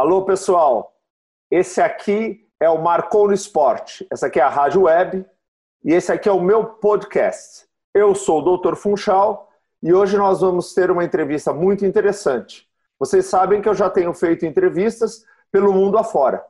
Alô, pessoal. Esse aqui é o Marcou no Esporte. Essa aqui é a Rádio Web e esse aqui é o meu podcast. Eu sou o Dr. Funchal e hoje nós vamos ter uma entrevista muito interessante. Vocês sabem que eu já tenho feito entrevistas pelo mundo afora.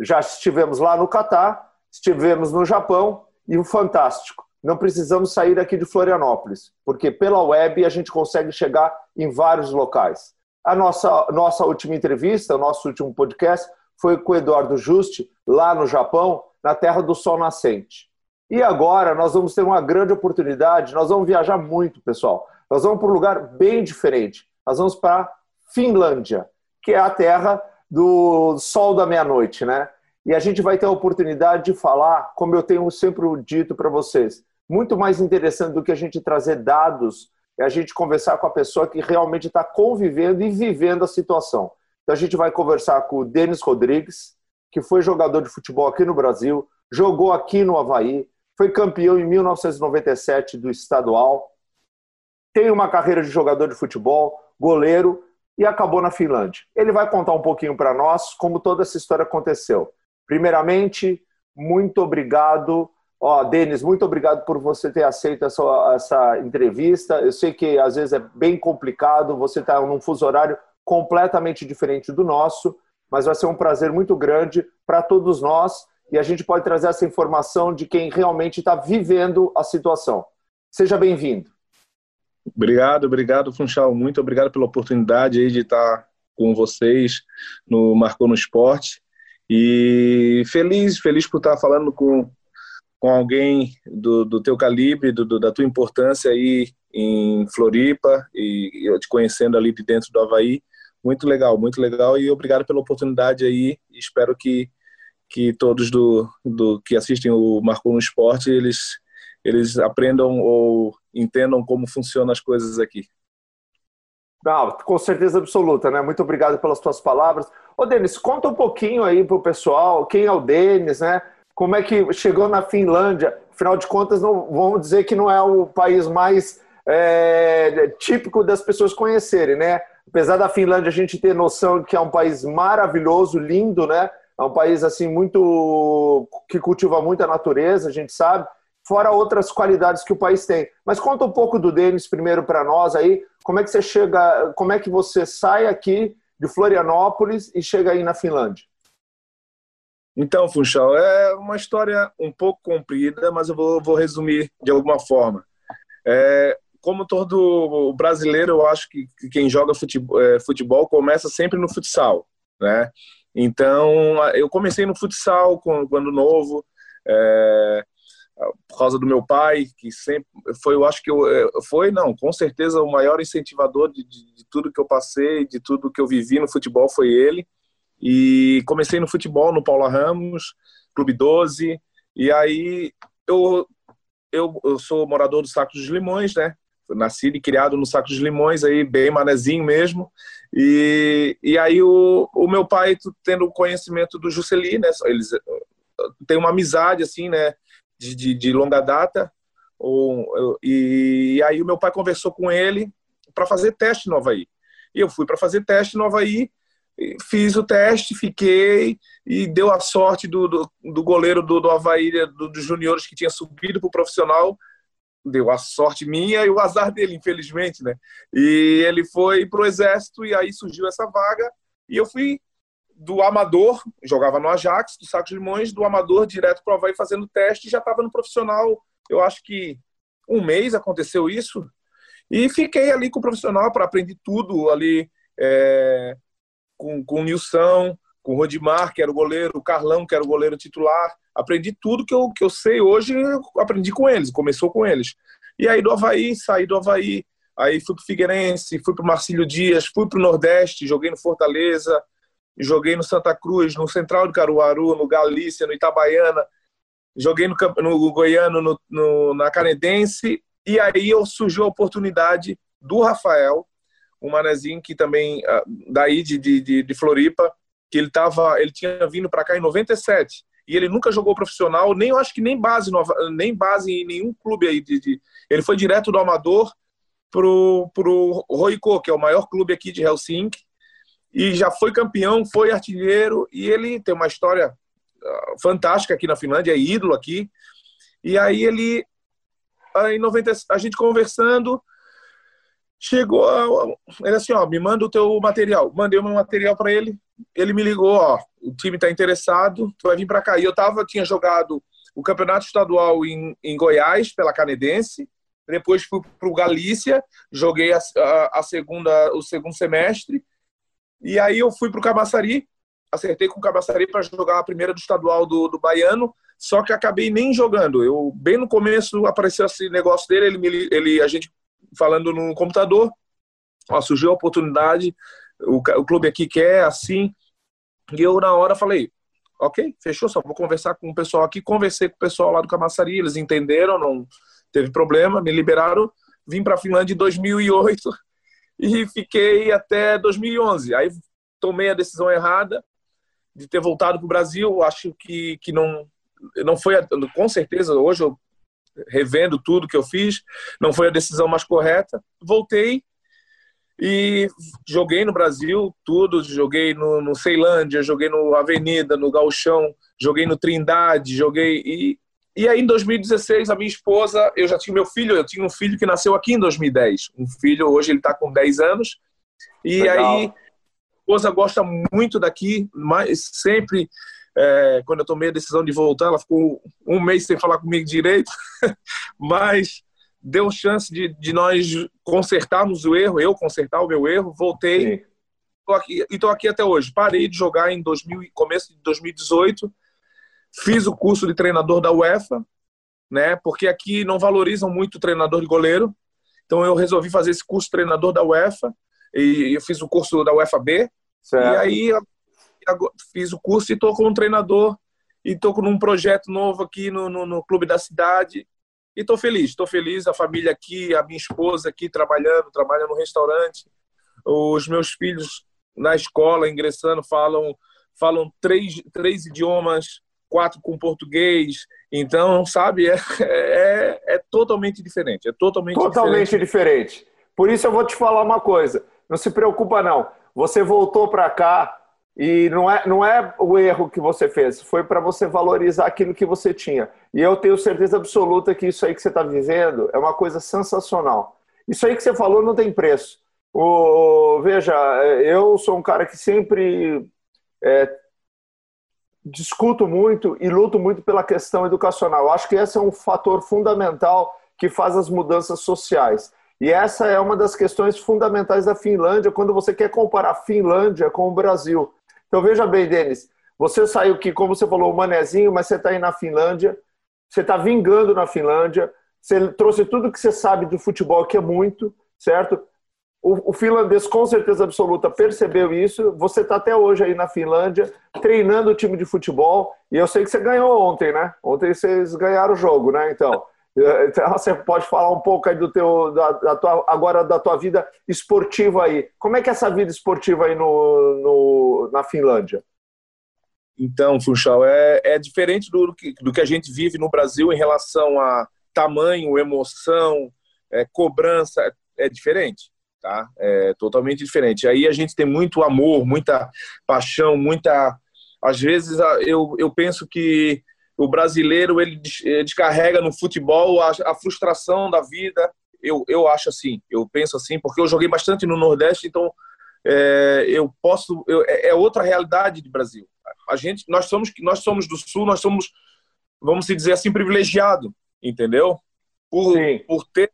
Já estivemos lá no Catar, estivemos no Japão e o fantástico. Não precisamos sair aqui de Florianópolis, porque pela web a gente consegue chegar em vários locais. A nossa, nossa última entrevista, o nosso último podcast, foi com o Eduardo Juste, lá no Japão, na Terra do Sol Nascente. E agora nós vamos ter uma grande oportunidade, nós vamos viajar muito, pessoal. Nós vamos para um lugar bem diferente. Nós vamos para a Finlândia, que é a terra do sol da meia-noite, né? E a gente vai ter a oportunidade de falar, como eu tenho sempre dito para vocês, muito mais interessante do que a gente trazer dados, é a gente conversar com a pessoa que realmente está convivendo e vivendo a situação. Então a gente vai conversar com o Denis Rodrigues, que foi jogador de futebol aqui no Brasil, jogou aqui no Havaí, foi campeão em 1997 do estadual, tem uma carreira de jogador de futebol, goleiro e acabou na Finlândia. Ele vai contar um pouquinho para nós como toda essa história aconteceu. Primeiramente, muito obrigado. Ó, Denis, muito obrigado por você ter aceito essa, essa entrevista. Eu sei que às vezes é bem complicado, você está num fuso horário completamente diferente do nosso, mas vai ser um prazer muito grande para todos nós e a gente pode trazer essa informação de quem realmente está vivendo a situação. Seja bem-vindo. Obrigado, obrigado, Funchal. Muito obrigado pela oportunidade de estar com vocês no Marcou no Esporte. E feliz, feliz por estar falando com, com alguém do, do teu calibre, do, do, da tua importância aí em Floripa e eu te conhecendo ali de dentro do Havaí. Muito legal, muito legal e obrigado pela oportunidade aí. Espero que, que todos do, do que assistem o Marcou no Esporte, eles, eles aprendam ou entendam como funcionam as coisas aqui. Não, com certeza absoluta, né? Muito obrigado pelas tuas palavras. Ô, Denis, conta um pouquinho aí pro pessoal, quem é o Denis, né? Como é que chegou na Finlândia? Afinal de contas, não, vamos dizer que não é o país mais é, típico das pessoas conhecerem, né? Apesar da Finlândia a gente ter noção que é um país maravilhoso, lindo, né? É um país assim muito que cultiva muito a natureza, a gente sabe, fora outras qualidades que o país tem. Mas conta um pouco do Denis primeiro para nós aí, como é que você chega, como é que você sai aqui de Florianópolis e chega aí na Finlândia? Então, Funchal, é uma história um pouco comprida, mas eu vou, vou resumir de alguma forma. É, como todo brasileiro, eu acho que, que quem joga futebol, é, futebol, começa sempre no futsal, né? Então, eu comecei no futsal quando novo, é, por causa do meu pai, que sempre foi, eu acho que eu, é, foi, não, com certeza o maior incentivador de, de, de, tudo que eu passei, de tudo que eu vivi no futebol foi ele. E comecei no futebol no Paula Ramos, Clube 12, e aí eu, eu, eu sou morador do Saco dos Limões, né? Nascido e criado no Saco dos Limões, aí bem manezinho mesmo. E, e aí o, o meu pai, tendo conhecimento do Juscelino, né? Eles tem uma amizade, assim, né? de, de, de longa data. Ou, e, aí o meu pai conversou com ele para fazer teste no Havaí. E eu fui para fazer teste no Havaí, fiz o teste, fiquei e deu a sorte do, do, do goleiro do, do Havaí, do, dos juniores que tinha subido para o profissional, deu a sorte minha e o azar dele, infelizmente, né? E ele foi para o exército e aí surgiu essa vaga e eu fui do amador, jogava no Ajax, do Sacos Limões, do amador direto para o Havaí fazendo teste, já estava no profissional. Eu acho que um mês aconteceu isso. E fiquei ali com o profissional para aprender tudo ali é, com, com o Nilson, com o Rodimar, que era o goleiro, o Carlão, que era o goleiro titular. Aprendi tudo que eu, que eu sei hoje, eu aprendi com eles, começou com eles. E aí do Havaí, saí do Havaí, aí fui para o Figueirense, fui para o Marcílio Dias, fui para o Nordeste, joguei no Fortaleza, joguei no Santa Cruz, no Central de Caruaru, no Galícia, no Itabaiana, joguei no, no Goiano, no, no, na Canedense, e aí surgiu a oportunidade do Rafael, um manezinho que também, ah, daí de, de, de Floripa, que ele, tava, ele tinha vindo para cá em 97, e ele nunca jogou profissional, nem eu acho que nem base, nem base em nenhum clube aí. De, de, ele foi direto do Amador pro, pro Roico, que é o maior clube aqui de Helsinki, e já foi campeão, foi artilheiro e ele tem uma história ah, fantástica aqui na Finlândia, é ídolo aqui. E aí ele, em 90, a gente conversando, chegou, ele assim, ó, me manda o teu material. Mandei o meu material para ele, ele me ligou, ó, o time está interessado, tu vai vir para cá. E eu tava, tinha jogado o campeonato estadual em, em Goiás pela Canedense, depois fui para o Galícia, joguei a, a, a, segunda, o segundo semestre, e aí eu fui para o Camaçari, acertei com o Camaçari para jogar a primeira do estadual do, do Baiano, só que acabei nem jogando. Eu bem no começo apareceu esse negócio dele, ele, me, ele a gente falando no computador, ó, surgiu a oportunidade, o, o clube aqui quer assim, e eu na hora falei, ok, fechou, só vou conversar com o pessoal aqui, conversei com o pessoal lá do Camaçari, eles entenderam, não teve problema, me liberaram, vim para a Finlândia em 2008 e fiquei até 2011. Aí tomei a decisão errada de ter voltado para o Brasil. Acho que, que não, não foi, com certeza, hoje eu revendo tudo que eu fiz, não foi a decisão mais correta. Voltei e joguei no Brasil tudo, joguei no, no Ceilândia, joguei no Avenida, no Galchão, joguei no Trindade, joguei e e aí, em 2016, a minha esposa, eu já tinha meu filho, eu tinha um filho que nasceu aqui em 2010. Um filho, hoje ele está com 10 anos. E Legal. aí, a esposa gosta muito daqui, mas sempre, é, quando eu tomei a decisão de voltar, ela ficou um mês sem falar comigo direito, mas deu chance de, de nós consertarmos o erro, eu consertar o meu erro, voltei. Tô aqui, e estou aqui até hoje. Parei de jogar em 2000, começo de 2018 Fiz o curso de treinador da UEFA, né? Porque aqui não valorizam muito o treinador de goleiro. Então eu resolvi fazer esse curso de treinador da UEFA e eu fiz o curso da UEFA B. Certo. E aí fiz o curso e estou como treinador e estou com um projeto novo aqui no, no, no clube da cidade e estou feliz. Estou feliz, a família aqui, a minha esposa aqui trabalhando, trabalha no restaurante, os meus filhos na escola ingressando falam falam três, três idiomas quatro com português. Então, sabe, é, é, é totalmente diferente. É totalmente, totalmente diferente. diferente. Por isso eu vou te falar uma coisa. Não se preocupa, não. Você voltou para cá e não é, não é o erro que você fez, foi para você valorizar aquilo que você tinha. E eu tenho certeza absoluta que isso aí que você está vivendo é uma coisa sensacional. Isso aí que você falou não tem preço. O, veja, eu sou um cara que sempre é, discuto muito e luto muito pela questão educacional. Acho que esse é um fator fundamental que faz as mudanças sociais. E essa é uma das questões fundamentais da Finlândia quando você quer comparar a Finlândia com o Brasil. Então veja bem, Denis, você saiu aqui, como você falou, o manezinho, mas você está aí na Finlândia, você está vingando na Finlândia, você trouxe tudo que você sabe do futebol, que é muito, certo? O, o, finlandês, com certeza absoluta, percebeu isso. Você está até hoje aí na Finlândia, treinando o time de futebol. E eu sei que você ganhou ontem, né? Ontem vocês ganharam o jogo, né? Então, você pode falar um pouco aí do teu, da, da tua, agora da tua vida esportiva aí. Como é que é essa vida esportiva aí no, no na Finlândia? Então, Funchal, é, é diferente do que, do que a gente vive no Brasil em relação a tamanho, emoção, é, cobrança, é diferente tá? É totalmente diferente. Aí a gente tem muito amor, muita paixão, muita. Às vezes eu, eu penso que o brasileiro ele descarrega no futebol a, a frustração da vida. Eu, eu acho assim, eu penso assim, porque eu joguei bastante no Nordeste, então é, eu posso. Eu, é, é outra realidade de Brasil. A gente, nós somos, nós somos do Sul, nós somos, vamos dizer assim, privilegiado, entendeu? Por, por ter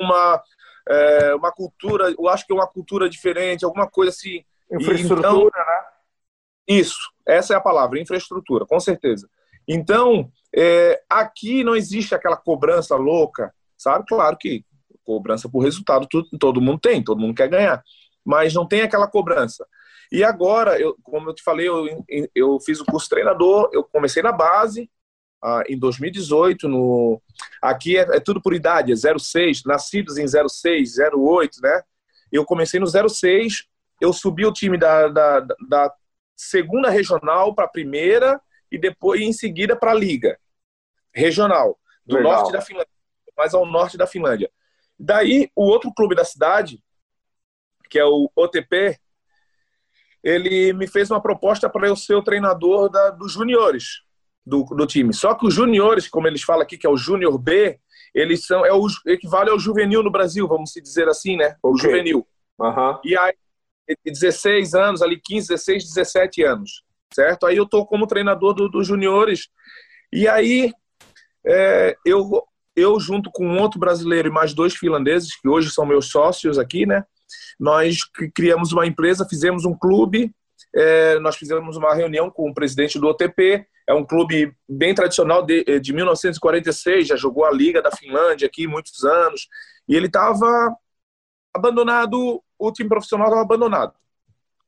uma é, uma cultura, eu acho que é uma cultura diferente, alguma coisa assim. Infraestrutura, então, né? Isso, essa é a palavra, infraestrutura, com certeza. Então, é, aqui não existe aquela cobrança louca, sabe? Claro que cobrança por resultado tudo, todo mundo tem, todo mundo quer ganhar, mas não tem aquela cobrança. E agora, eu, como eu te falei, eu, eu fiz o curso treinador, eu comecei na base, ah, em 2018. No, aqui é, é, tudo por idade, é 06, nascidos em 06, 08, né? Eu comecei no 06, eu subi o time da, da, da segunda regional para a primeira e depois em seguida para a liga regional do Legal. norte da Finlândia, mais ao norte da Finlândia. Daí o outro clube da cidade, que é o OTP, ele me fez uma proposta para eu ser o treinador da, dos juniores do, do time. Só que os juniores, como eles falam aqui, que é o Júnior B, eles são é o equivale ao juvenil no Brasil, vamos dizer assim, né? O okay. juvenil. Uhum. E aí, 16 anos, ali 15, 16, 17 anos, certo? Aí eu tô como treinador dos do juniores. E aí é, eu eu junto com outro brasileiro e mais dois finlandeses que hoje são meus sócios aqui, né? Nós criamos uma empresa, fizemos um clube, é, nós fizemos uma reunião com o presidente do OTP é um clube bem tradicional de, eh, de 1946, já jogou a Liga da Finlândia aqui muitos anos. E ele estava abandonado, o time profissional estava abandonado.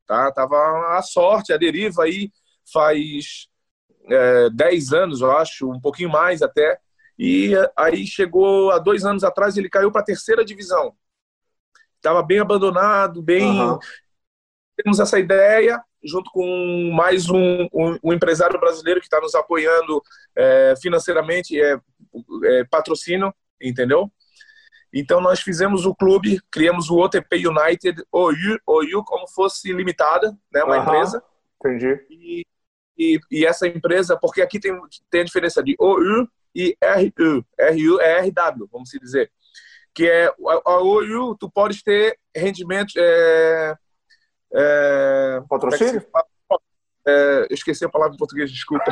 Tá? Tava a sorte, a deriva aí faz é, 10 anos, eu acho, um pouquinho mais até. E aí chegou há dois anos atrás, ele caiu para a terceira divisão. Estava bem abandonado, bem. Uhum. Temos essa ideia junto com mais um, um, um empresário brasileiro que está nos apoiando é, financeiramente, é, é, patrocínio, entendeu? Então nós fizemos o clube, criamos o OTP United, OU, OU como fosse limitada, né, uma uhum, empresa. Entendi. E, e, e, essa empresa, porque aqui tem, tem a diferença de OU e RU. RU é RW, vamos dizer. Que é a, a OU, tu pode ter rendimento, é, é, Patrocínio? É, esqueci a palavra em português, desculpa.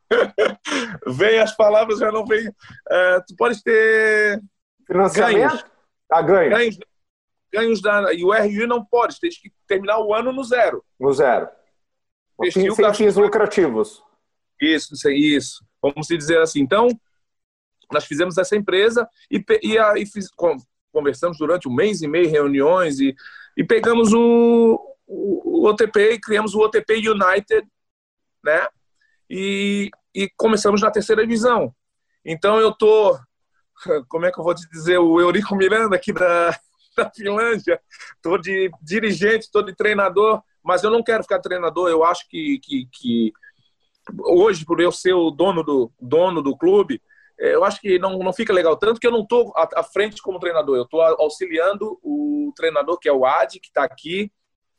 vem as palavras, já não vem. É, tu pode ter ganhos. Ah, ganho. ganhos. Ganhos da. E o RU não pode, tem que terminar o ano no zero. No zero. Sem, sem fins lucrativos. Isso, isso. Vamos dizer assim. Então, nós fizemos essa empresa e, e, e fiz, conversamos durante um mês e meio, reuniões e e pegamos o, o, o OTP e criamos o OTP United, né? E, e começamos na terceira divisão. Então eu tô, como é que eu vou te dizer, o Eurico Miranda aqui da, da Finlândia, tô de dirigente, tô de treinador, mas eu não quero ficar treinador. Eu acho que, que, que hoje, por eu ser o dono do dono do clube, é, eu acho que não, não fica legal tanto que eu não estou à, frente como treinador, eu estou auxiliando o treinador que é o Adi, que está aqui,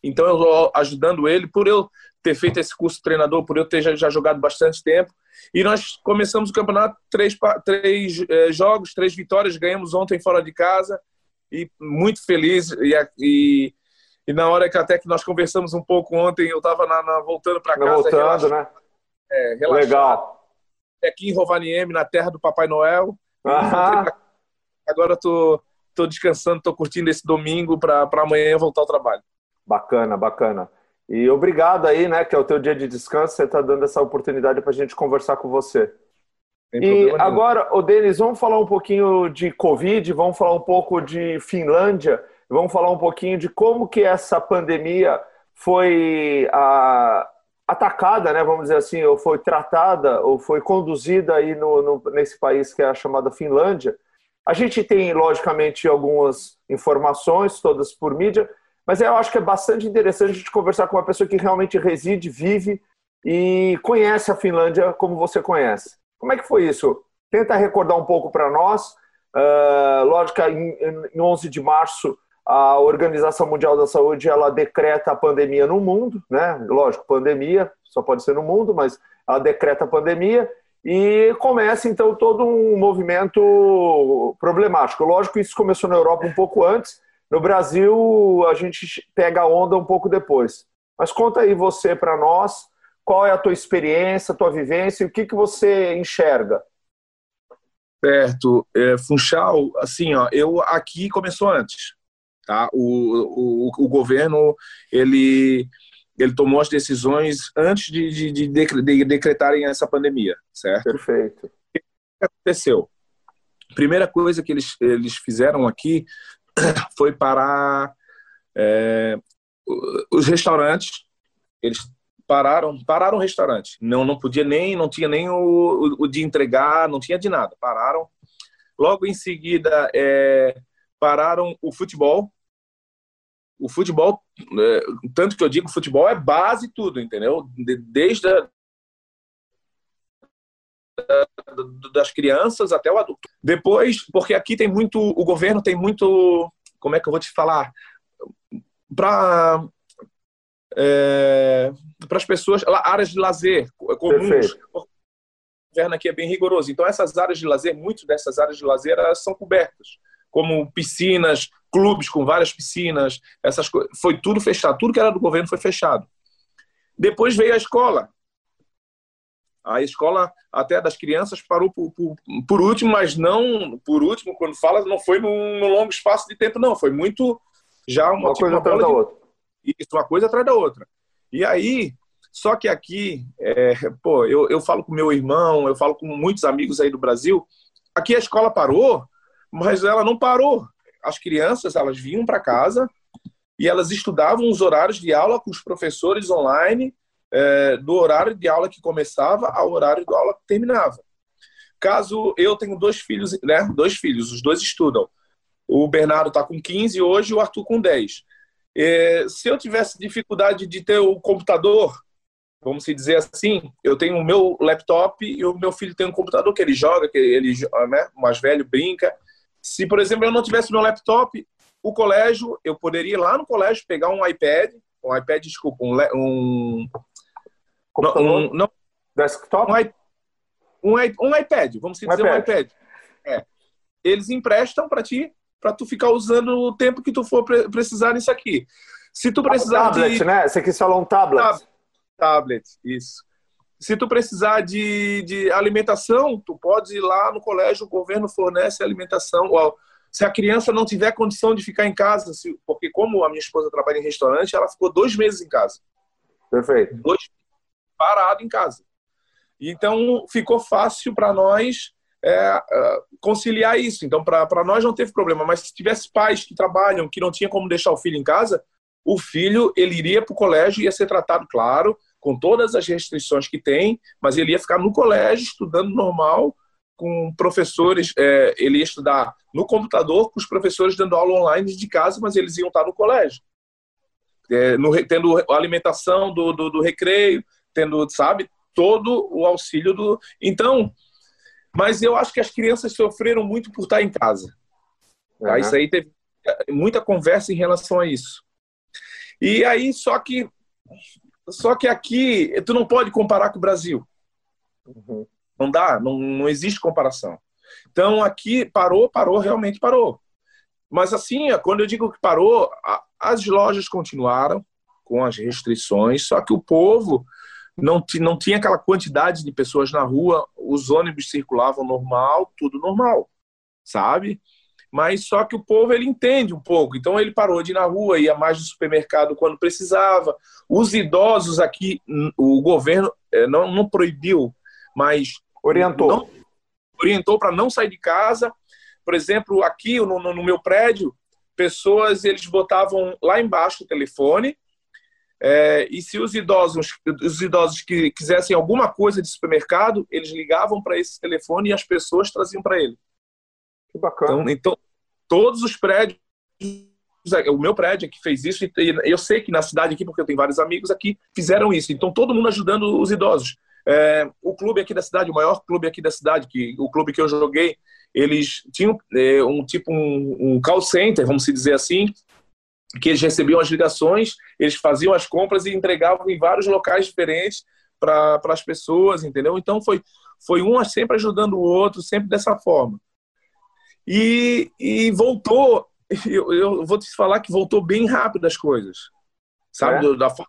então eu estou ajudando ele por eu ter feito esse curso treinador, por eu ter já, já jogado bastante tempo. E nós começamos o campeonato, três, três é, jogos, três vitórias, ganhamos ontem fora de casa e muito feliz. E, e, e, na hora que até que nós conversamos um pouco ontem, eu estava voltando para casa. Voltando, relaxado, né? É, Legal aqui em Rovaniemi, na terra do Papai Noel. Aham. Agora tô, tô descansando, tô curtindo esse domingo para amanhã voltar ao trabalho. Bacana, bacana. E obrigado aí, né, que é o teu dia de descanso, você está dando essa oportunidade para a gente conversar com você. e agora, o Denis, vamos falar um pouquinho de Covid, vamos falar um pouco de Finlândia, vamos falar um pouquinho de como que essa pandemia foi a, atacada, né, vamos dizer assim, ou foi tratada, ou foi conduzida aí no, no, nesse país que é a chamada Finlândia. A gente tem, logicamente, algumas informações, todas por mídia, mas eu acho que é bastante interessante a gente conversar com uma pessoa que realmente reside, vive e conhece a Finlândia como você conhece. Como é que foi isso? Tenta recordar um pouco para nós. Uh, lógico, em, em 11 de março a Organização Mundial da Saúde ela decreta a pandemia no mundo, né? Lógico, pandemia só pode ser no mundo, mas ela decreta a pandemia e começa então todo um movimento problemático. Lógico, isso começou na Europa um pouco antes. No Brasil, a gente pega a onda um pouco depois. Mas conta aí você para nós, qual é a tua experiência, a tua vivência e o que, que você enxerga? Certo. É, Funchal, assim, ó, eu aqui começou antes. Tá? O, o, o governo ele, ele tomou as decisões antes de, de, de, de decretarem essa pandemia, certo? Perfeito. O que aconteceu? Primeira coisa que eles, eles fizeram aqui foi parar é, os restaurantes. Eles pararam pararam o restaurante. Não não podia nem não tinha nem o, o de entregar, não tinha de nada. Pararam. Logo em seguida é, pararam o futebol o futebol, é, tanto que eu digo, o futebol é base tudo, entendeu? Desde a, das crianças até o adulto. Depois, porque aqui tem muito, o governo tem muito, como é que eu vou te falar? Para é, para as pessoas, áreas de lazer comuns. Perfeito. O governo aqui é bem rigoroso. Então, essas áreas de lazer, muitas dessas áreas de lazer, elas são cobertas, como piscinas, clubes com várias piscinas, essas. Foi tudo fechado. Tudo que era do governo foi fechado. Depois veio a escola. A escola até das crianças parou por, por, por último, mas não por último, quando fala, não foi num, num longo espaço de tempo, não. Foi muito já uma, uma tipo, coisa uma atrás da de... outra. Isso, uma coisa atrás da outra. E aí, só que aqui, é, pô, eu, eu falo com meu irmão, eu falo com muitos amigos aí do Brasil, aqui a escola parou, mas ela não parou. As crianças, elas vinham para casa e elas estudavam os horários de aula com os professores online, é, do horário de aula que começava ao horário de aula que terminava. Caso eu tenho dois filhos, né? Dois filhos, os dois estudam. O Bernardo está com 15 hoje o Arthur com 10. É, se eu tivesse dificuldade de ter o computador, vamos dizer assim, eu tenho o meu laptop e o meu filho tem um computador que ele joga, que ele, né, mais velho, brinca. Se, por exemplo, eu não tivesse meu laptop, o colégio, eu poderia ir lá no colégio pegar um iPad, um iPad, desculpa, um, um Computador? Um, não, desktop? Um, um, um iPad, vamos dizer um iPad. É. Eles emprestam para ti, para tu ficar usando o tempo que tu for precisar nisso aqui. Se tu precisar tablet, de... né? Você quis falar um tablet. Tab tablet, isso. Se tu precisar de, de alimentação, tu pode ir lá no colégio, o governo fornece alimentação. Se a criança não tiver condição de ficar em casa, porque como a minha esposa trabalha em restaurante, ela ficou dois meses em casa. Perfeito. Dois parado em casa. Então, ficou fácil para nós é, é, conciliar isso. Então, para nós não teve problema. Mas se tivesse pais que trabalham, que não tinha como deixar o filho em casa, o filho ele iria para o colégio e ia ser tratado, claro, com todas as restrições que tem, mas ele ia ficar no colégio estudando normal, com professores, é, ele ia estudar no computador, com os professores dando aula online de casa, mas eles iam estar no colégio. É, no, tendo alimentação do, do, do recreio, tendo, sabe, todo o auxílio do. Então, mas eu acho que as crianças sofreram muito por estar em casa. Uhum. Tá? Isso aí teve muita conversa em relação a isso. E aí, só que só que aqui tu não pode comparar com o Brasil. Uhum. Não dá, não, não existe comparação. Então aqui parou, parou, realmente parou. Mas assim, quando eu digo que parou, as lojas continuaram com as restrições, só que o povo não, não tinha aquela quantidade de pessoas na rua, os ônibus circulavam normal, tudo normal, sabe? Mas só que o povo ele entende um pouco, então ele parou de ir na rua, ia mais no supermercado quando precisava. Os idosos aqui, o governo é, não, não proibiu, mas orientou, não, orientou para não sair de casa. Por exemplo, aqui no, no meu prédio, pessoas eles botavam lá embaixo o telefone é, e se os idosos, os idosos que quisessem alguma coisa de supermercado, eles ligavam para esse telefone e as pessoas traziam para ele. Que bacana. Então, então, todos os prédios, o meu prédio que fez isso, e eu sei que na cidade aqui, porque eu tenho vários amigos aqui, fizeram isso. Então, todo mundo ajudando os idosos. É, o clube aqui da cidade, o maior clube aqui da cidade, que o clube que eu joguei, eles tinham é, um tipo um, um call center, vamos dizer assim, que eles recebiam as ligações, eles faziam as compras e entregavam em vários locais diferentes para as pessoas, entendeu? Então foi, foi um sempre ajudando o outro, sempre dessa forma. E, e voltou, eu, eu vou te falar que voltou bem rápido as coisas, sabe? É? Da, a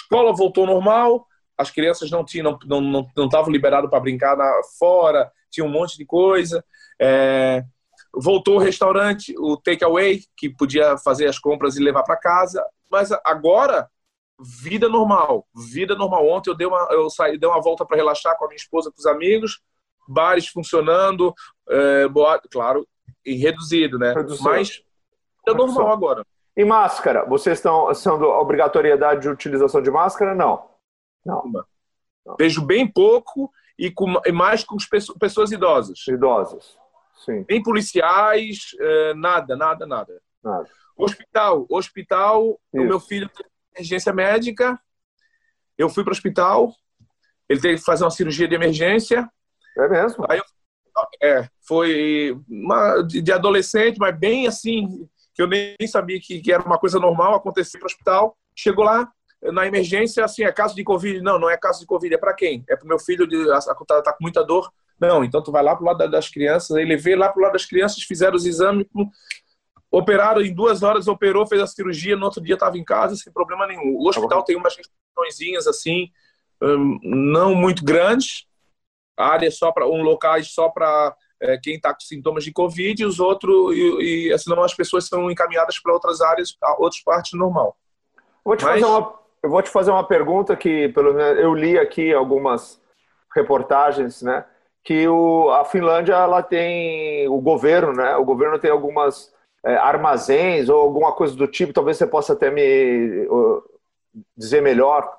escola voltou normal, as crianças não tinham, não não não estavam liberadas para brincar na, fora, tinha um monte de coisa. É, Voltou o restaurante, o takeaway, que podia fazer as compras e levar para casa. Mas agora, vida normal. Vida normal. Ontem eu dei uma, eu saí, dei uma volta para relaxar com a minha esposa, com os amigos, bares funcionando, é, claro, em reduzido, né? Reduzido. Mas é normal agora. E máscara? Vocês estão sendo obrigatoriedade de utilização de máscara? Não. Não. Não. Vejo bem pouco e, com, e mais com pessoas idosas. Idosas. Sim. Nem policiais, eh, nada, nada, nada. Nada. Hospital, hospital, o meu filho tem emergência médica, eu fui para o hospital, ele teve que fazer uma cirurgia de emergência. É mesmo? Aí eu, é, foi uma, de adolescente, mas bem assim, que eu nem sabia que, que era uma coisa normal acontecer para o hospital. Chegou lá, na emergência, assim, é caso de Covid. Não, não é caso de Covid, é para quem? É para o meu filho, de, tá, tá com muita dor. Não, então tu vai lá pro lado das crianças, aí levei lá pro lado das crianças, fizeram os exames, operaram em duas horas, operou, fez a cirurgia, no outro dia estava em casa sem problema nenhum. O hospital tem umas restrições assim, hum, não muito grandes, área só para um locais só para é, quem está com sintomas de covid e os outros e, e senão as pessoas são encaminhadas para outras áreas, outras partes normal. Vou te Mas... fazer uma, eu vou te fazer uma pergunta que pelo menos eu li aqui algumas reportagens, né? Que o, a Finlândia ela tem o governo, né? O governo tem algumas é, armazéns ou alguma coisa do tipo. Talvez você possa até me uh, dizer melhor,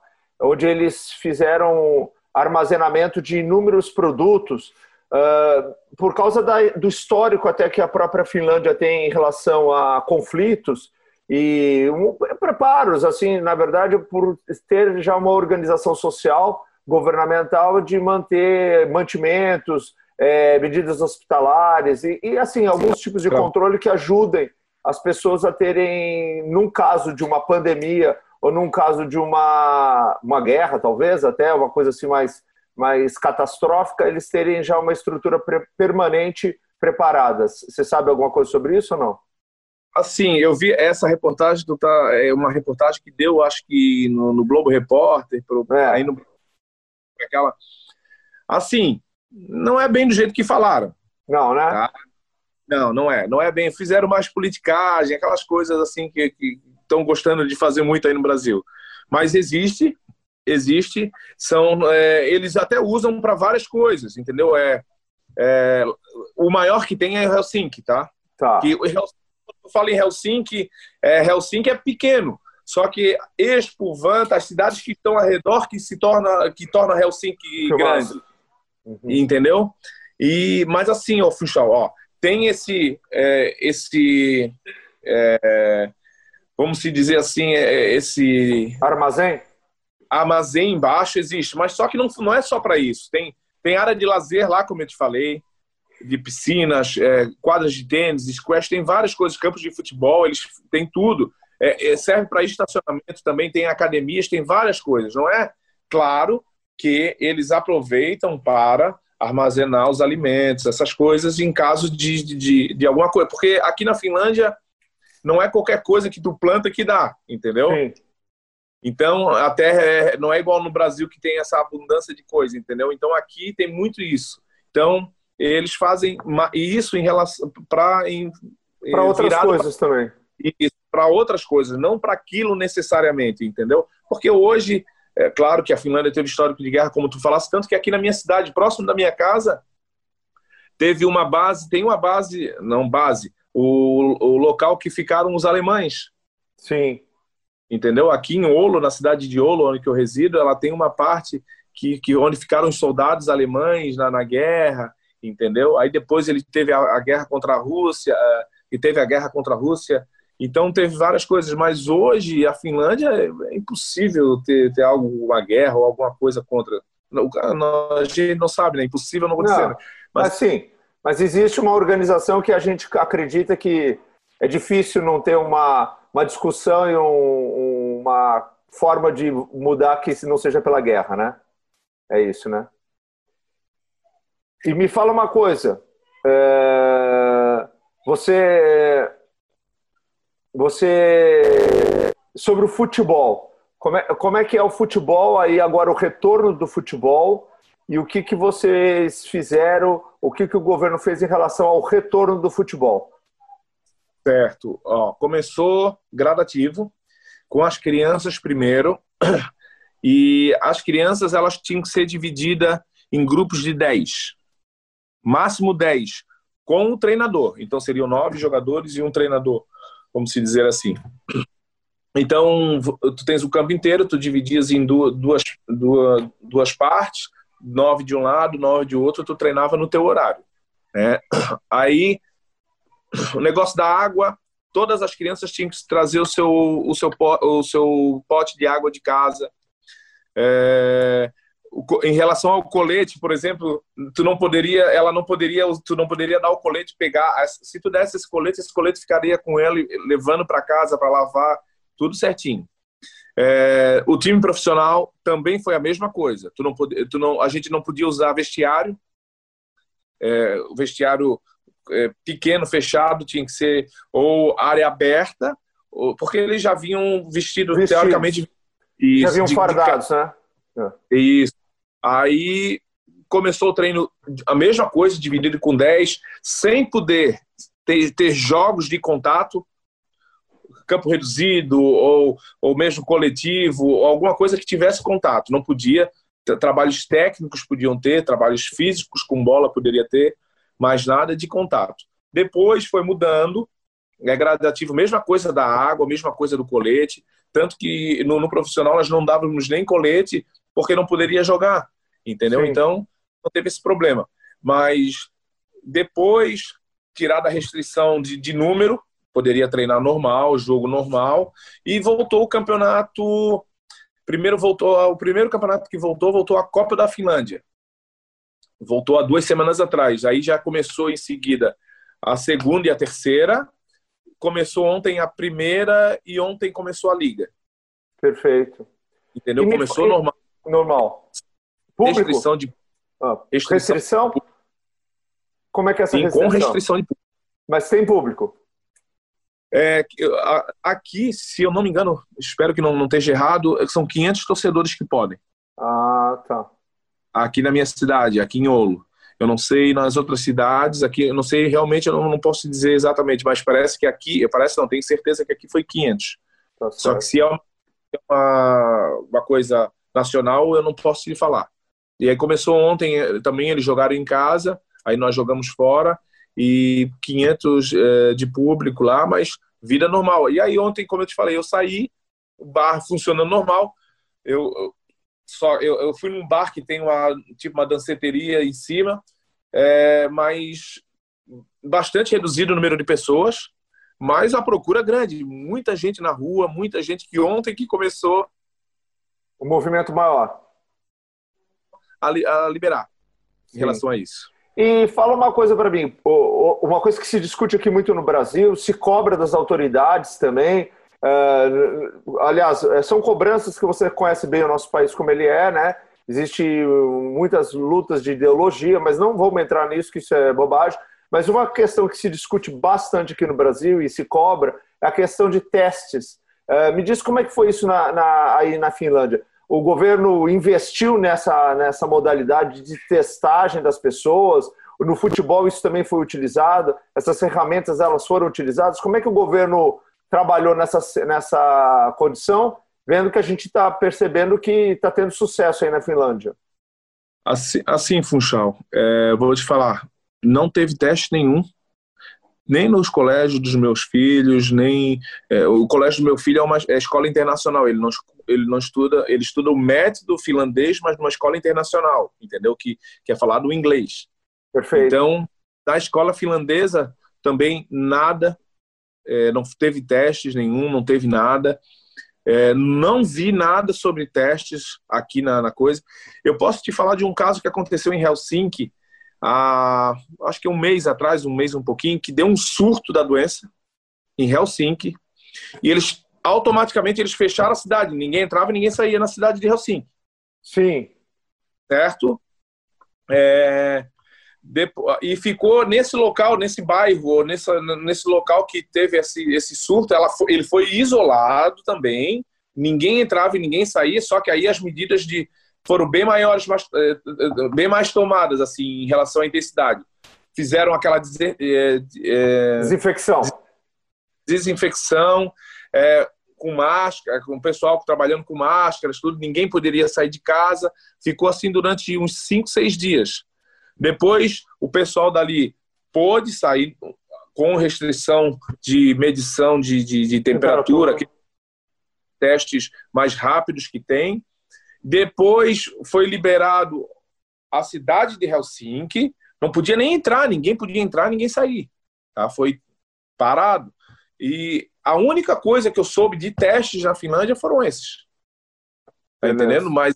onde eles fizeram armazenamento de inúmeros produtos uh, por causa da, do histórico até que a própria Finlândia tem em relação a conflitos e um, preparos, assim, na verdade, por ter já uma organização social governamental de manter mantimentos, é, medidas hospitalares e, e, assim, alguns tipos de controle que ajudem as pessoas a terem, num caso de uma pandemia ou num caso de uma, uma guerra, talvez, até uma coisa assim mais, mais catastrófica, eles terem já uma estrutura pre permanente preparada. Você sabe alguma coisa sobre isso ou não? Assim, eu vi essa reportagem, tu tá, é uma reportagem que deu, acho que no, no Globo Repórter, pro, é. aí no aquela. Assim, não é bem do jeito que falaram. Não, né? Tá? Não, não é. Não é bem. Fizeram mais politicagem, aquelas coisas assim que estão gostando de fazer muito aí no Brasil. Mas existe, existe. São, é, eles até usam para várias coisas, entendeu? É, é, o maior que tem é Helsinki, tá? Tá. Que, eu falo em Helsinki, é, Helsinki é pequeno. Só que Expo, Vanta, as cidades que estão ao redor que se torna que torna Helsinki que grande. Uhum. Entendeu? E mas assim, ó, Funchal, ó, tem esse é, esse é, vamos se dizer assim, é, esse armazém armazém embaixo existe, mas só que não, não é só para isso. Tem tem área de lazer lá, como eu te falei, de piscinas, é, quadras de tênis, squash, tem várias coisas, campos de futebol, eles têm tudo. É, é serve para estacionamento também, tem academias, tem várias coisas, não é? Claro que eles aproveitam para armazenar os alimentos, essas coisas, em caso de, de, de alguma coisa. Porque aqui na Finlândia não é qualquer coisa que tu planta que dá, entendeu? Sim. Então, a terra é, não é igual no Brasil que tem essa abundância de coisa, entendeu? Então, aqui tem muito isso. Então, eles fazem isso em relação para para outras coisas pra, também. Para outras coisas, não para aquilo necessariamente, entendeu? Porque hoje, é claro que a Finlândia teve histórico de guerra, como tu falaste, tanto que aqui na minha cidade, próximo da minha casa, teve uma base, tem uma base, não base, o, o local que ficaram os alemães. Sim. Entendeu? Aqui em Olo, na cidade de Olo, onde eu resido, ela tem uma parte que, que onde ficaram os soldados alemães na, na guerra entendeu? Aí depois ele teve a, a guerra contra a Rússia, uh, e teve a guerra contra a Rússia, então teve várias coisas, mas hoje a Finlândia é, é impossível ter, ter algo, uma guerra ou alguma coisa contra. Não, a gente não sabe, né? Impossível não acontecer. Não, né? mas... sim, mas existe uma organização que a gente acredita que é difícil não ter uma, uma discussão e um, uma forma de mudar que não seja pela guerra, né? É isso, né? E me fala uma coisa. É, você. Você. Sobre o futebol. Como é, como é que é o futebol aí agora, o retorno do futebol e o que, que vocês fizeram, o que, que o governo fez em relação ao retorno do futebol? Certo. Ó, começou gradativo, com as crianças primeiro, e as crianças elas tinham que ser divididas em grupos de 10 máximo 10, com o treinador. Então seriam nove jogadores e um treinador, vamos se dizer assim. Então, tu tens o campo inteiro, tu dividias em duas, duas, duas, duas partes, nove de um lado, nove de outro, tu treinava no teu horário. Né? Aí, o negócio da água, todas as crianças tinham que trazer o seu, o seu, o seu pote de água de casa. É, em relação ao colete, por exemplo, tu não poderia, ela não poderia, tu não poderia dar o colete, pegar, se tu desse esse colete, esse colete ficaria com ele levando para casa para lavar, tudo certinho. É, o time profissional também foi a mesma coisa. Tu não podia, tu não, a gente não podia usar vestiário, é, o vestiário é, pequeno, fechado, tinha que ser ou área aberta, ou, porque eles já vinham vestidos, Vestidos. teoricamente. Isso, já vinham fardados, de, né? É. Isso. Aí começou o treino, a mesma coisa, dividido com 10, sem poder ter, ter jogos de contato, campo reduzido ou, ou mesmo coletivo, alguma coisa que tivesse contato. Não podia, trabalhos técnicos podiam ter, trabalhos físicos com bola poderia ter, mas nada de contato. Depois foi mudando, é gradativo, mesma coisa da água, mesma coisa do colete, tanto que no, no profissional nós não dávamos nem colete porque não poderia jogar, entendeu? Sim. Então, não teve esse problema. Mas depois, tirar da restrição de, de número, poderia treinar normal, jogo normal, e voltou o campeonato. Primeiro voltou, o primeiro campeonato que voltou, voltou a Copa da Finlândia. Voltou há duas semanas atrás. Aí já começou em seguida a segunda e a terceira. Começou ontem a primeira e ontem começou a liga. Perfeito. Entendeu? Começou normal. Normal. Público? Restrição de ah, restrição? restrição? Como é que é essa Sim, restrição? Com restrição de público. Mas tem público? É, aqui, se eu não me engano, espero que não, não esteja errado, são 500 torcedores que podem. Ah, tá. Aqui na minha cidade, aqui em Olo. Eu não sei nas outras cidades, aqui, eu não sei realmente, eu não, não posso dizer exatamente, mas parece que aqui, parece não, tenho certeza que aqui foi 500. Tá Só que se é uma, uma coisa nacional, eu não posso lhe falar. E aí começou ontem eh, também, eles jogaram em casa, aí nós jogamos fora, e 500 é, de público lá, mas vida normal. E aí ontem, como eu te falei, eu saí, o bar funcionando normal, eu, eu só eu, eu, fui num bar que tem uma tipo uma danceteria em cima, é, mas bastante reduzido o número de pessoas, mas a procura é grande, muita gente na rua, muita gente que ontem que começou o movimento maior a, a liberar em Sim. relação a isso. E fala uma coisa para mim, uma coisa que se discute aqui muito no Brasil, se cobra das autoridades também. Uh, aliás, é, são cobranças que você conhece bem o nosso país como ele é, né? Existem muitas lutas de ideologia, mas não vamos entrar nisso, que isso é bobagem. Mas uma questão que se discute bastante aqui no Brasil e se cobra é a questão de testes. Uh, me diz como é que foi isso na, na, aí na Finlândia o governo investiu nessa, nessa modalidade de testagem das pessoas. No futebol isso também foi utilizado. Essas ferramentas elas foram utilizadas. Como é que o governo trabalhou nessa, nessa condição, vendo que a gente está percebendo que está tendo sucesso aí na Finlândia? Assim, assim Funchal, é, vou te falar, não teve teste nenhum nem nos colégios dos meus filhos, nem é, o colégio do meu filho é uma é escola internacional. Ele não, ele não estuda, ele estuda o método finlandês, mas numa escola internacional, entendeu? Que, que é falado o inglês. Perfeito. Então, na escola finlandesa também nada, é, não teve testes nenhum, não teve nada. É, não vi nada sobre testes aqui na, na coisa. Eu posso te falar de um caso que aconteceu em Helsinki, há, acho que um mês atrás, um mês um pouquinho, que deu um surto da doença em Helsinki. E eles automaticamente eles fecharam a cidade. Ninguém entrava e ninguém saía na cidade de Helsinki. Sim. Certo? É, depois, e ficou nesse local, nesse bairro, nesse, nesse local que teve esse, esse surto, ela foi, ele foi isolado também. Ninguém entrava e ninguém saía, só que aí as medidas de, foram bem maiores, eh, eh, bem mais tomadas assim em relação à intensidade. Fizeram aquela é, é, desinfecção, desinfecção é, com máscara, com o pessoal trabalhando com máscaras, tudo. Ninguém poderia sair de casa. Ficou assim durante uns 5, 6 dias. Depois, o pessoal dali pôde sair com restrição de medição de, de, de temperatura, temperatura. testes mais rápidos que tem depois foi liberado a cidade de Helsinki, não podia nem entrar, ninguém podia entrar, ninguém sair. Tá? Foi parado. E a única coisa que eu soube de testes na Finlândia foram esses. Tá entendendo? Mas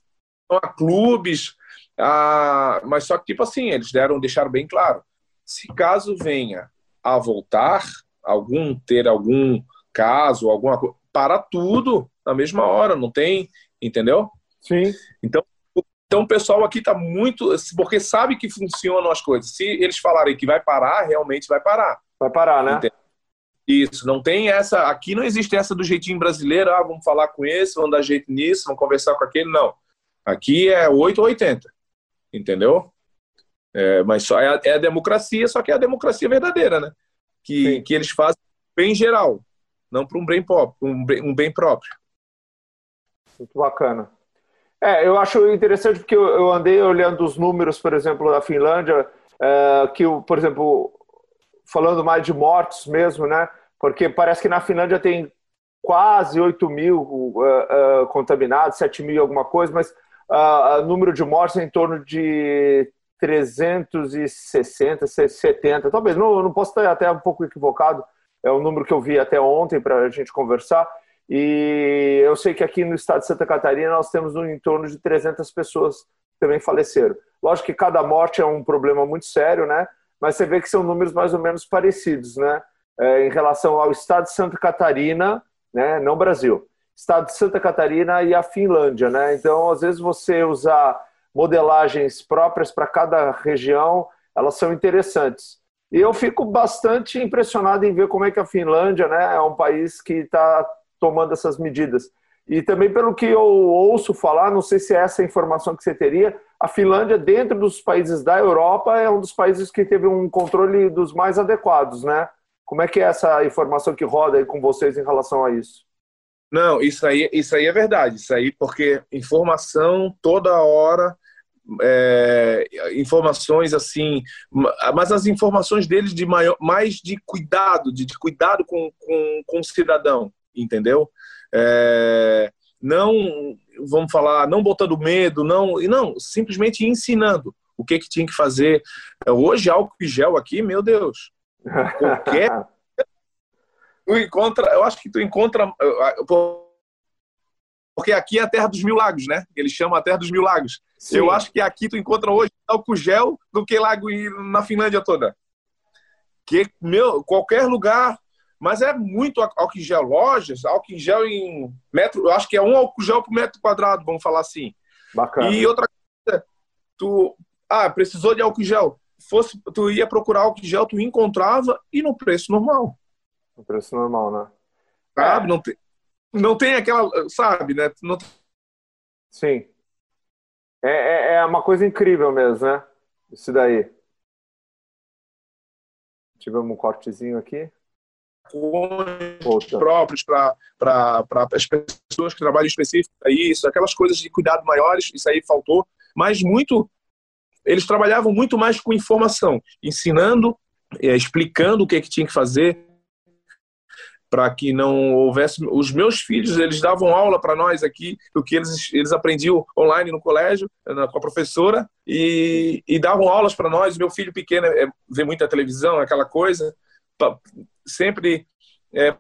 a clubes, a... mas só que tipo assim, eles deram, deixaram bem claro. Se caso venha a voltar, algum ter algum caso, alguma coisa, para tudo na mesma hora, não tem, entendeu? Sim. Então, então o pessoal aqui está muito, porque sabe que funcionam as coisas. Se eles falarem que vai parar, realmente vai parar. Vai parar, né? Isso, não tem essa. Aqui não existe essa do jeitinho brasileiro, ah, vamos falar com esse, vamos dar jeito nisso, vamos conversar com aquele, não. Aqui é 8 ou 80, entendeu? É, mas só é a, é a, democracia, só que é a democracia verdadeira, né? Que, que eles fazem bem geral, não para um bem próprio, um bem, um bem próprio. Muito bacana. É, eu acho interessante porque eu, andei olhando os números, por exemplo, da Finlândia, é, que, por exemplo, falando mais de mortos mesmo, né? Porque parece que na Finlândia tem quase 8 mil uh, uh, contaminados, 7 mil alguma coisa, mas o uh, número de mortes é em torno de 360, 70, talvez, não, não posso estar até um pouco equivocado, é o número que eu vi até ontem para a gente conversar, e eu sei que aqui no estado de Santa Catarina nós temos um, em torno de 300 pessoas que também faleceram. Lógico que cada morte é um problema muito sério, né? mas você vê que são números mais ou menos parecidos, né? É, em relação ao estado de Santa Catarina, né? Não Brasil. Estado de Santa Catarina e a Finlândia, né? Então, às vezes você usar modelagens próprias para cada região, elas são interessantes. E eu fico bastante impressionado em ver como é que a Finlândia, né, é um país que está tomando essas medidas. E também pelo que eu ouço falar, não sei se é essa informação que você teria, a Finlândia, dentro dos países da Europa, é um dos países que teve um controle dos mais adequados, né? Como é que é essa informação que roda aí com vocês em relação a isso? Não, isso aí, isso aí é verdade. Isso aí, porque informação toda hora, é, informações assim, mas as informações deles de maior, mais de cuidado, de, de cuidado com, com, com o cidadão, entendeu? É, não, vamos falar, não botando medo, não, e não, simplesmente ensinando o que que tinha que fazer. É, hoje álcool e gel aqui, meu Deus, qualquer tu encontra, eu acho que tu encontra porque aqui é a terra dos mil lagos, né? Eles chamam a terra dos mil lagos. Sim. Eu acho que aqui tu encontra hoje álcool gel do que lago na Finlândia toda. Que meu, qualquer lugar mas é muito álcool em gel. Lojas, álcool em gel em metro, eu acho que é um álcool gel por metro quadrado, vamos falar assim. Bacana. E outra coisa, tu, ah, precisou de álcool em gel. Fosse, tu ia procurar álcool em gel, tu encontrava e no preço normal. No preço normal, né? Sabe? É. Não, tem, não tem aquela, sabe, né? Não... Sim. É, é, é uma coisa incrível mesmo, né? Isso daí. Tivemos um cortezinho aqui próprios para as pessoas que trabalham específico para isso, aquelas coisas de cuidado maiores, isso aí faltou, mas muito eles trabalhavam muito mais com informação, ensinando, é, explicando o que, é que tinha que fazer para que não houvesse. Os meus filhos eles davam aula para nós aqui do que eles eles aprendiam online no colégio com a professora e, e davam aulas para nós. Meu filho pequeno é, vê muita televisão, aquela coisa sempre é,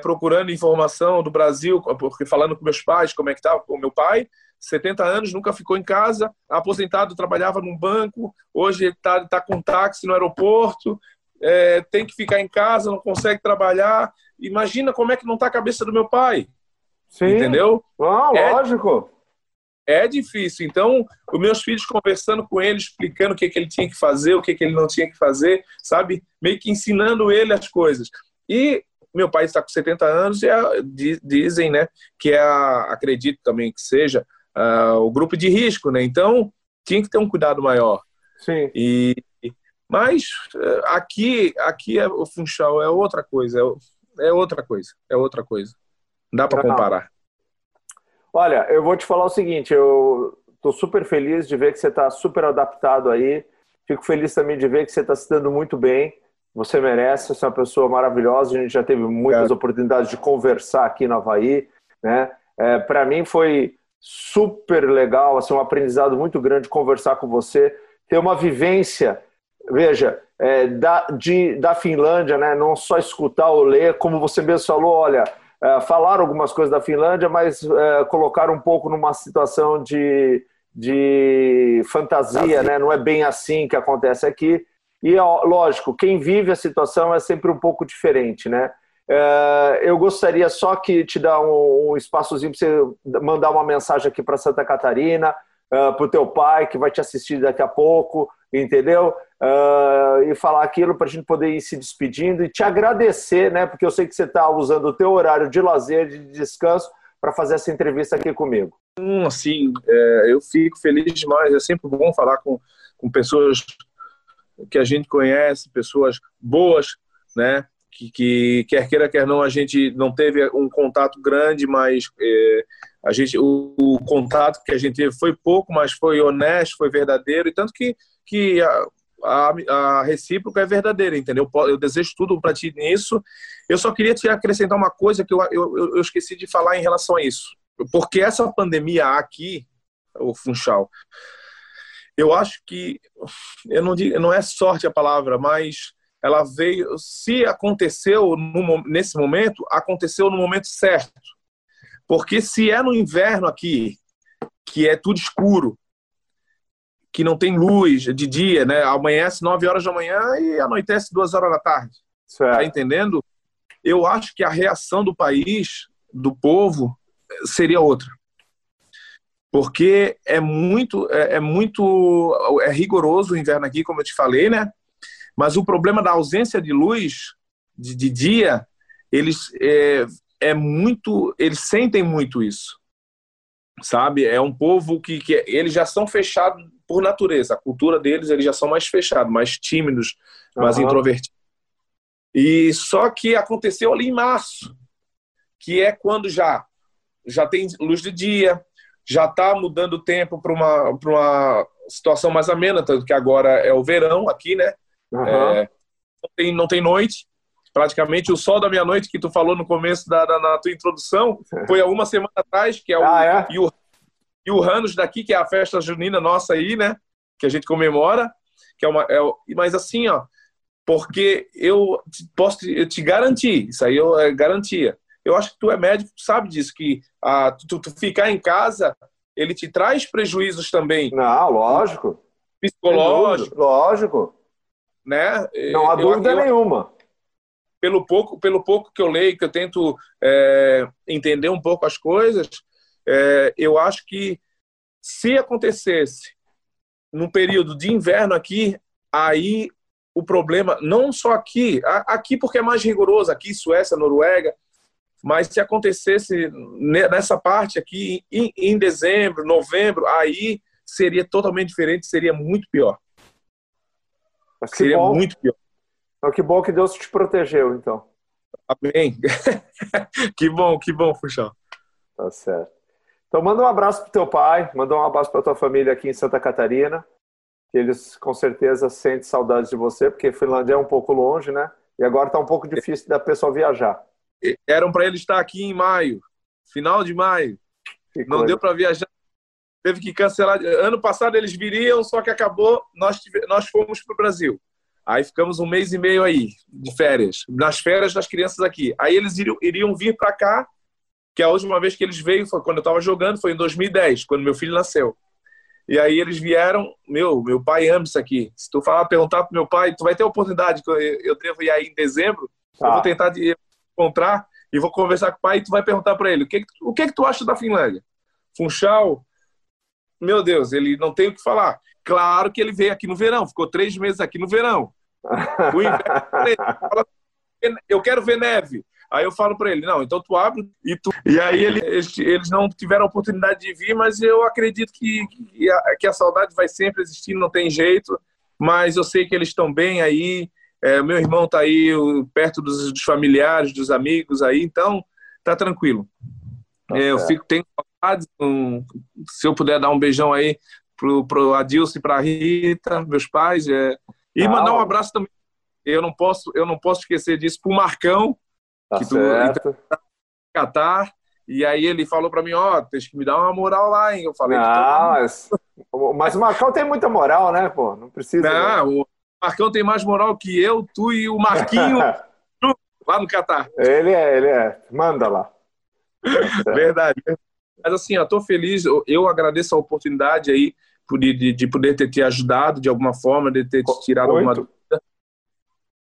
procurando informação do Brasil, porque falando com meus pais, como é que estava tá, com meu pai, 70 anos, nunca ficou em casa, aposentado, trabalhava num banco, hoje está tá com táxi no aeroporto, é, tem que ficar em casa, não consegue trabalhar. Imagina como é que não está a cabeça do meu pai. Sim. Entendeu? Ah, lógico. É, é difícil. Então, os meus filhos conversando com ele, explicando o que, que ele tinha que fazer, o que, que ele não tinha que fazer, sabe? Meio que ensinando ele as coisas. E meu pai está com 70 anos e é, dizem, né, que é, acredito também que seja, uh, o grupo de risco, né? Então, tinha que ter um cuidado maior. Sim. E, mas uh, aqui, aqui é, o Funchal é outra coisa, é, é outra coisa, é outra coisa. Não dá para comparar. Olha, eu vou te falar o seguinte, eu estou super feliz de ver que você está super adaptado aí. Fico feliz também de ver que você está se dando muito bem. Você merece, você é uma pessoa maravilhosa. A gente já teve muitas oportunidades de conversar aqui no Havaí. Né? É, Para mim foi super legal, assim, um aprendizado muito grande conversar com você, ter uma vivência, veja, é, da, de, da Finlândia, né? não só escutar ou ler, como você mesmo falou, olha, é, falaram algumas coisas da Finlândia, mas é, colocaram um pouco numa situação de, de fantasia, né? não é bem assim que acontece aqui. E, lógico, quem vive a situação é sempre um pouco diferente, né? É, eu gostaria só que te dar um, um espaçozinho para você mandar uma mensagem aqui para Santa Catarina, uh, para o teu pai, que vai te assistir daqui a pouco, entendeu? Uh, e falar aquilo para a gente poder ir se despedindo e te agradecer, né? Porque eu sei que você está usando o teu horário de lazer, de descanso, para fazer essa entrevista aqui comigo. Hum, assim, é, eu fico feliz demais. É sempre bom falar com, com pessoas que a gente conhece, pessoas boas, né? Que, que, quer queira, quer não, a gente não teve um contato grande, mas é, a gente, o, o, contato que a gente teve foi pouco, mas foi honesto, foi verdadeiro, e tanto que, que a, a, a recíproca é verdadeira, entendeu? Eu desejo tudo para ti nisso. Eu só queria te acrescentar uma coisa que eu, eu, eu esqueci de falar em relação a isso. Porque essa pandemia aqui, o Funchal, eu acho que eu não digo, não é sorte a palavra, mas ela veio, se aconteceu no, nesse momento, aconteceu no momento certo. Porque se é no inverno aqui, que é tudo escuro, que não tem luz de dia, né? Amanhece 9 horas da manhã e anoitece 2 horas da tarde. Certo. Tá entendendo? Eu acho que a reação do país, do povo, seria outra porque é muito, é, é, muito, é rigoroso o inverno aqui, como eu te falei, né? Mas o problema da ausência de luz de, de dia, eles é, é, muito, eles sentem muito isso, sabe? É um povo que, que eles já são fechados por natureza, a cultura deles eles já são mais fechados, mais tímidos, mais uhum. introvertidos. E só que aconteceu ali em março, que é quando já já tem luz de dia, já está mudando o tempo para uma, uma situação mais amena, tanto que agora é o verão aqui, né? Uhum. É, não, tem, não tem noite. Praticamente o sol da meia-noite que tu falou no começo da, da, tua introdução foi há uma semana atrás, que é o, ah, é? E, o e o Ranos daqui, que é a festa junina nossa aí, né? Que a gente comemora. Que é uma, é, mas assim, ó, porque eu posso eu te garantir, isso aí é garantia eu acho que tu é médico, tu sabe disso, que ah, tu, tu ficar em casa, ele te traz prejuízos também. Não, lógico. Psicológico. Lógico. Né? Não há dúvida eu, nenhuma. Pelo pouco, pelo pouco que eu leio, que eu tento é, entender um pouco as coisas, é, eu acho que se acontecesse num período de inverno aqui, aí o problema, não só aqui, aqui porque é mais rigoroso, aqui Suécia, Noruega, mas se acontecesse nessa parte aqui em, dezembro, novembro, aí seria totalmente diferente, seria muito pior. seria bom. muito pior. Então, que bom que Deus te protegeu, então. Amém. que bom, que bom, Fuxão. Tá certo. Então, manda um abraço pro teu pai, manda um abraço para tua família aqui em Santa Catarina, que eles com certeza sentem saudades de você, porque Finlândia é um pouco longe, né? E agora tá um pouco difícil da pessoa viajar eram para ele estar aqui em maio, final de maio. Que não coisa. deu para viajar, teve que cancelar. Ano passado eles viriam, só que acabou, nós, tive, nós fomos para o Brasil. Aí ficamos um mês e meio aí, de férias, nas férias das crianças aqui. Aí eles iriam, iriam vir para cá, que a última vez que eles veio foi quando eu estava jogando, foi em 2010, quando meu filho nasceu. E aí eles vieram, meu, meu pai ama isso aqui. Se tu falar, perguntar pro meu pai, tu vai ter a oportunidade, eu, eu devo ir aí em dezembro, eu vou tá. tentar de, encontrar e vou conversar com o pai e tu vai perguntar para ele o que, o que que tu acha da Finlândia? Funchal, meu Deus, ele não tem o que falar. Claro que ele veio aqui no verão, ficou três meses aqui no verão. O inverno, eu quero ver neve. Aí eu falo para ele, não, então tu abre e tu. E aí ele, eles, eles não tiveram a oportunidade de vir, mas eu acredito que, que, a, que a saudade vai sempre existir, não tem jeito. Mas eu sei que eles estão bem aí. É, meu irmão está aí perto dos, dos, familiares, dos amigos aí, então tá tranquilo. Tá é, eu fico tenho saudades. Um, se eu puder dar um beijão aí pro, pro Adilson e para Rita, meus pais, é, e mandar um abraço também. Eu não posso, eu não posso esquecer disso pro Marcão, tá que certo. tu Catar. E aí ele falou para mim, ó, oh, tem que me dar uma moral lá, hein? Eu falei, ah, mas, mas o Marcão tem muita moral, né, pô? Não precisa. Não, né? Marcão tem mais moral que eu, tu e o Marquinho lá no Catar. Ele é, ele é. Manda lá. Verdade. Mas assim, eu tô feliz, eu agradeço a oportunidade aí de, de poder ter te ajudado de alguma forma, de ter te tirado Muito. alguma dúvida.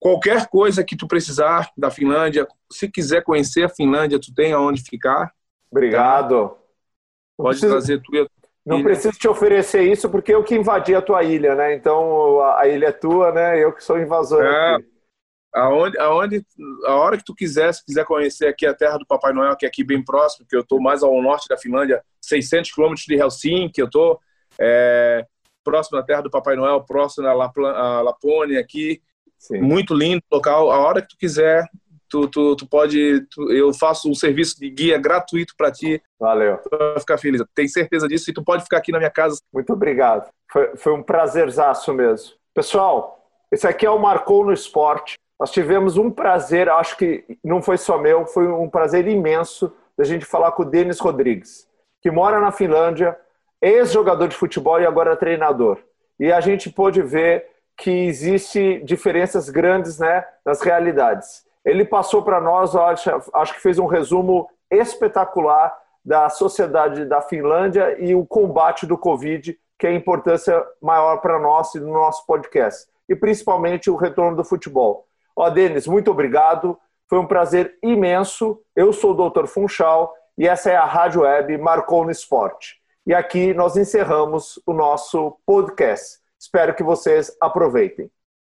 Qualquer coisa que tu precisar da Finlândia, se quiser conhecer a Finlândia, tu tem aonde ficar. Obrigado. Tá? Pode preciso, trazer tu e a Não ilha. preciso te oferecer isso porque eu que invadi a tua ilha, né? Então a, ilha é tua, né? Eu que sou invasor. É, aqui. Aonde, aonde, a hora que tu quiser, se quiser conhecer aqui a terra do Papai Noel, que é aqui bem próximo, que eu estou mais ao norte da Finlândia, 600 quilômetros de Helsinki, eu estou é, próximo da terra do Papai Noel, próximo da Lapônia aqui, Sim. muito lindo local. A hora que tu quiser, tu, tu, tu pode, tu, eu faço um serviço de guia gratuito para ti. Valeu. Para ficar feliz. Tenho certeza disso e tu pode ficar aqui na minha casa. Muito obrigado. Foi, foi um prazerzaço mesmo. Pessoal, esse aqui é o Marcou no Esporte. Nós tivemos um prazer, acho que não foi só meu, foi um prazer imenso da gente falar com o Denis Rodrigues, que mora na Finlândia, ex-jogador de futebol e agora treinador. E a gente pôde ver que existe diferenças grandes né, nas realidades. Ele passou para nós, acho, acho que fez um resumo espetacular da sociedade da Finlândia e o combate do Covid, que é a importância maior para nós e no nosso podcast. E principalmente o retorno do futebol. Ó, Denis, muito obrigado. Foi um prazer imenso. Eu sou o Dr. Funchal e essa é a Rádio Web Marcou no Esporte. E aqui nós encerramos o nosso podcast. Espero que vocês aproveitem.